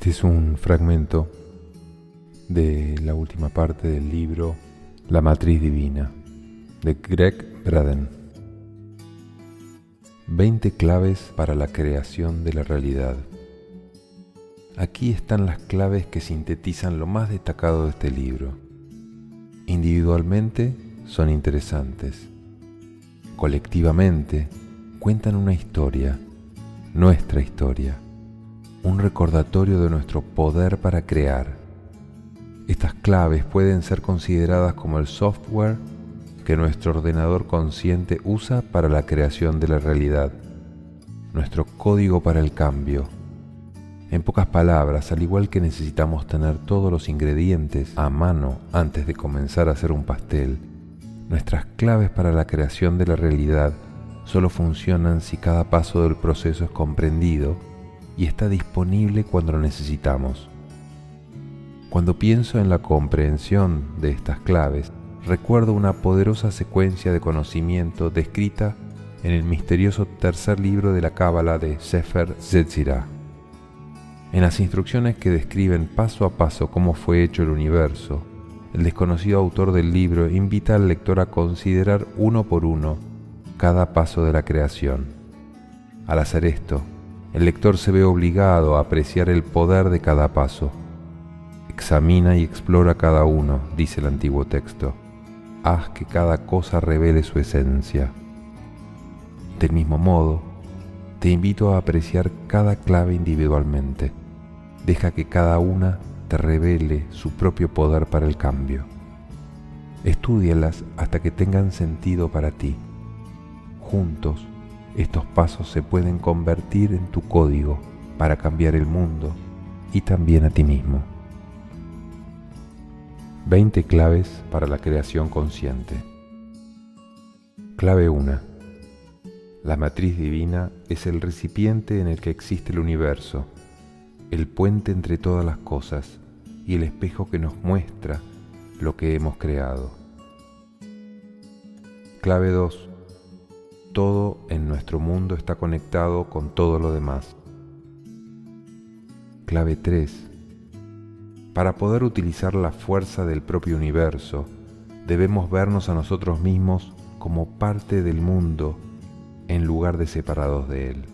Este es un fragmento de la última parte del libro La Matriz Divina de Greg Braden. 20 claves para la creación de la realidad. Aquí están las claves que sintetizan lo más destacado de este libro. Individualmente son interesantes. Colectivamente cuentan una historia, nuestra historia un recordatorio de nuestro poder para crear. Estas claves pueden ser consideradas como el software que nuestro ordenador consciente usa para la creación de la realidad, nuestro código para el cambio. En pocas palabras, al igual que necesitamos tener todos los ingredientes a mano antes de comenzar a hacer un pastel, nuestras claves para la creación de la realidad solo funcionan si cada paso del proceso es comprendido y está disponible cuando lo necesitamos. Cuando pienso en la comprensión de estas claves, recuerdo una poderosa secuencia de conocimiento descrita en el misterioso tercer libro de la Cábala de Sefer Zetzirah. En las instrucciones que describen paso a paso cómo fue hecho el universo, el desconocido autor del libro invita al lector a considerar uno por uno cada paso de la creación. Al hacer esto, el lector se ve obligado a apreciar el poder de cada paso. Examina y explora cada uno, dice el antiguo texto. Haz que cada cosa revele su esencia. Del mismo modo, te invito a apreciar cada clave individualmente. Deja que cada una te revele su propio poder para el cambio. Estúdialas hasta que tengan sentido para ti. Juntos estos pasos se pueden convertir en tu código para cambiar el mundo y también a ti mismo. 20 claves para la creación consciente. Clave 1. La matriz divina es el recipiente en el que existe el universo, el puente entre todas las cosas y el espejo que nos muestra lo que hemos creado. Clave 2 todo en nuestro mundo está conectado con todo lo demás. Clave 3. Para poder utilizar la fuerza del propio universo, debemos vernos a nosotros mismos como parte del mundo en lugar de separados de él.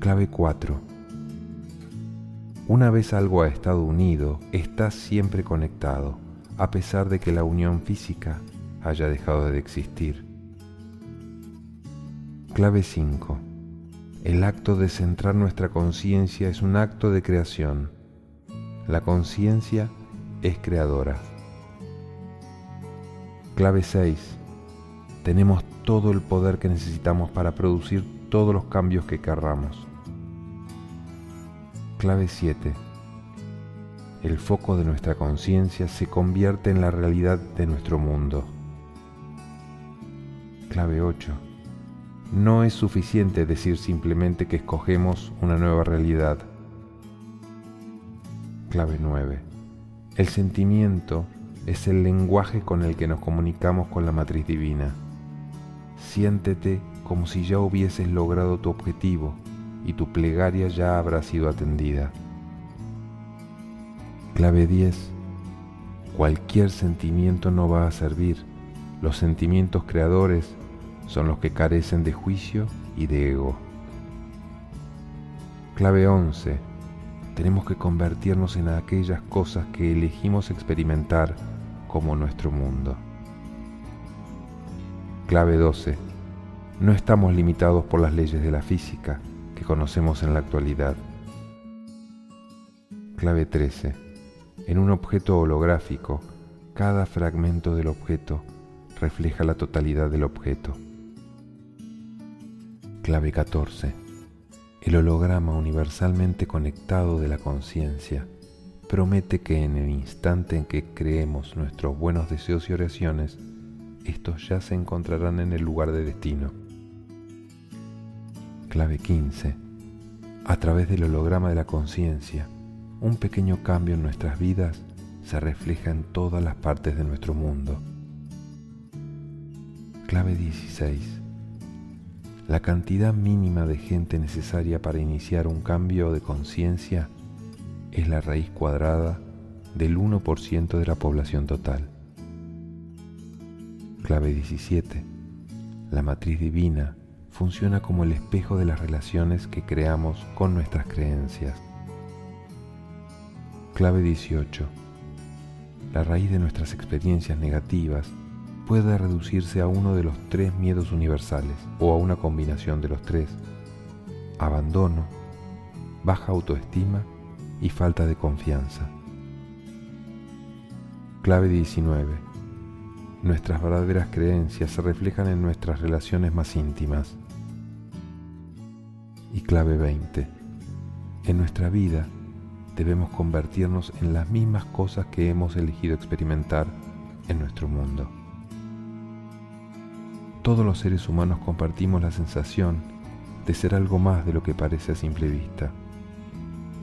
Clave 4. Una vez algo ha estado unido, está siempre conectado, a pesar de que la unión física haya dejado de existir. Clave 5. El acto de centrar nuestra conciencia es un acto de creación. La conciencia es creadora. Clave 6. Tenemos todo el poder que necesitamos para producir todos los cambios que querramos. Clave 7. El foco de nuestra conciencia se convierte en la realidad de nuestro mundo. Clave 8. No es suficiente decir simplemente que escogemos una nueva realidad. Clave 9. El sentimiento es el lenguaje con el que nos comunicamos con la matriz divina. Siéntete como si ya hubieses logrado tu objetivo y tu plegaria ya habrá sido atendida. Clave 10. Cualquier sentimiento no va a servir. Los sentimientos creadores son los que carecen de juicio y de ego. Clave 11. Tenemos que convertirnos en aquellas cosas que elegimos experimentar como nuestro mundo. Clave 12. No estamos limitados por las leyes de la física que conocemos en la actualidad. Clave 13. En un objeto holográfico, cada fragmento del objeto refleja la totalidad del objeto. Clave 14. El holograma universalmente conectado de la conciencia promete que en el instante en que creemos nuestros buenos deseos y oraciones, estos ya se encontrarán en el lugar de destino. Clave 15. A través del holograma de la conciencia, un pequeño cambio en nuestras vidas se refleja en todas las partes de nuestro mundo. Clave 16 La cantidad mínima de gente necesaria para iniciar un cambio de conciencia es la raíz cuadrada del 1% de la población total. Clave 17. La matriz divina funciona como el espejo de las relaciones que creamos con nuestras creencias. Clave 18. La raíz de nuestras experiencias negativas puede reducirse a uno de los tres miedos universales o a una combinación de los tres. Abandono, baja autoestima y falta de confianza. Clave 19. Nuestras verdaderas creencias se reflejan en nuestras relaciones más íntimas. Y clave 20. En nuestra vida debemos convertirnos en las mismas cosas que hemos elegido experimentar en nuestro mundo. Todos los seres humanos compartimos la sensación de ser algo más de lo que parece a simple vista.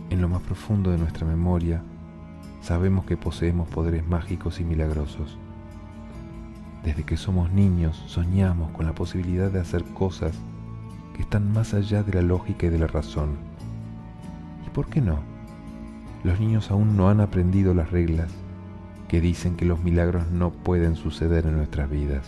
En lo más profundo de nuestra memoria, sabemos que poseemos poderes mágicos y milagrosos. Desde que somos niños soñamos con la posibilidad de hacer cosas que están más allá de la lógica y de la razón. ¿Y por qué no? Los niños aún no han aprendido las reglas que dicen que los milagros no pueden suceder en nuestras vidas.